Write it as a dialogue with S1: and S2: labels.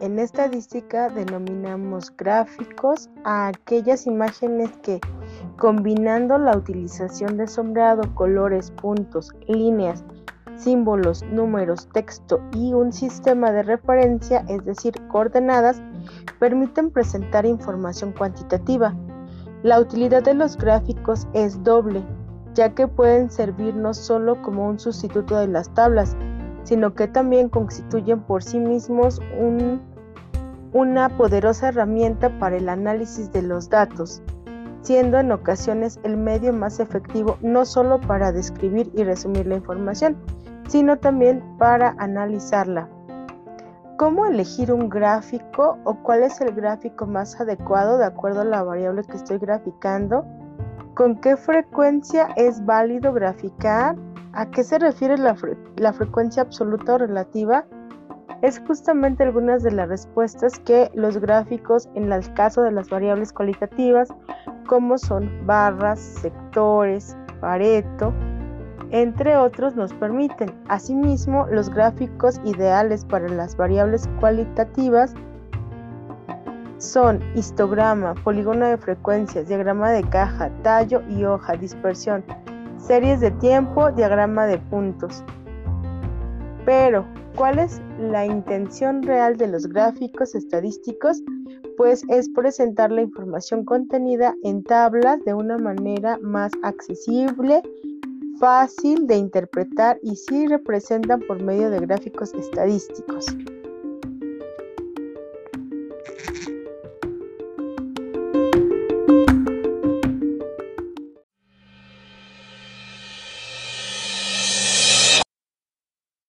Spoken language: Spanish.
S1: En estadística denominamos gráficos a aquellas imágenes que, combinando la utilización de sombreado, colores, puntos, líneas, símbolos, números, texto y un sistema de referencia, es decir, coordenadas, permiten presentar información cuantitativa. La utilidad de los gráficos es doble, ya que pueden servir no solo como un sustituto de las tablas, sino que también constituyen por sí mismos una poderosa herramienta para el análisis de los datos, siendo en ocasiones el medio más efectivo no solo para describir y resumir la información, sino también para analizarla. ¿Cómo elegir un gráfico o cuál es el gráfico más adecuado de acuerdo a la variable que estoy graficando? ¿Con qué frecuencia es válido graficar? ¿A qué se refiere la, frecuencia absoluta o relativa? Es justamente algunas de las respuestas que los gráficos en el caso de las variables cualitativas, como son barras, sectores, pareto, entre otros, nos permiten. Asimismo, los gráficos ideales para las variables cualitativas son histograma, polígono de frecuencias, diagrama de caja, tallo y hoja, dispersión, series de tiempo, diagrama de puntos. Pero, ¿cuál es la intención real de los gráficos estadísticos? Pues es presentar la información contenida en tablas de una manera más accesible fácil de interpretar y sí representan por medio de gráficos estadísticos.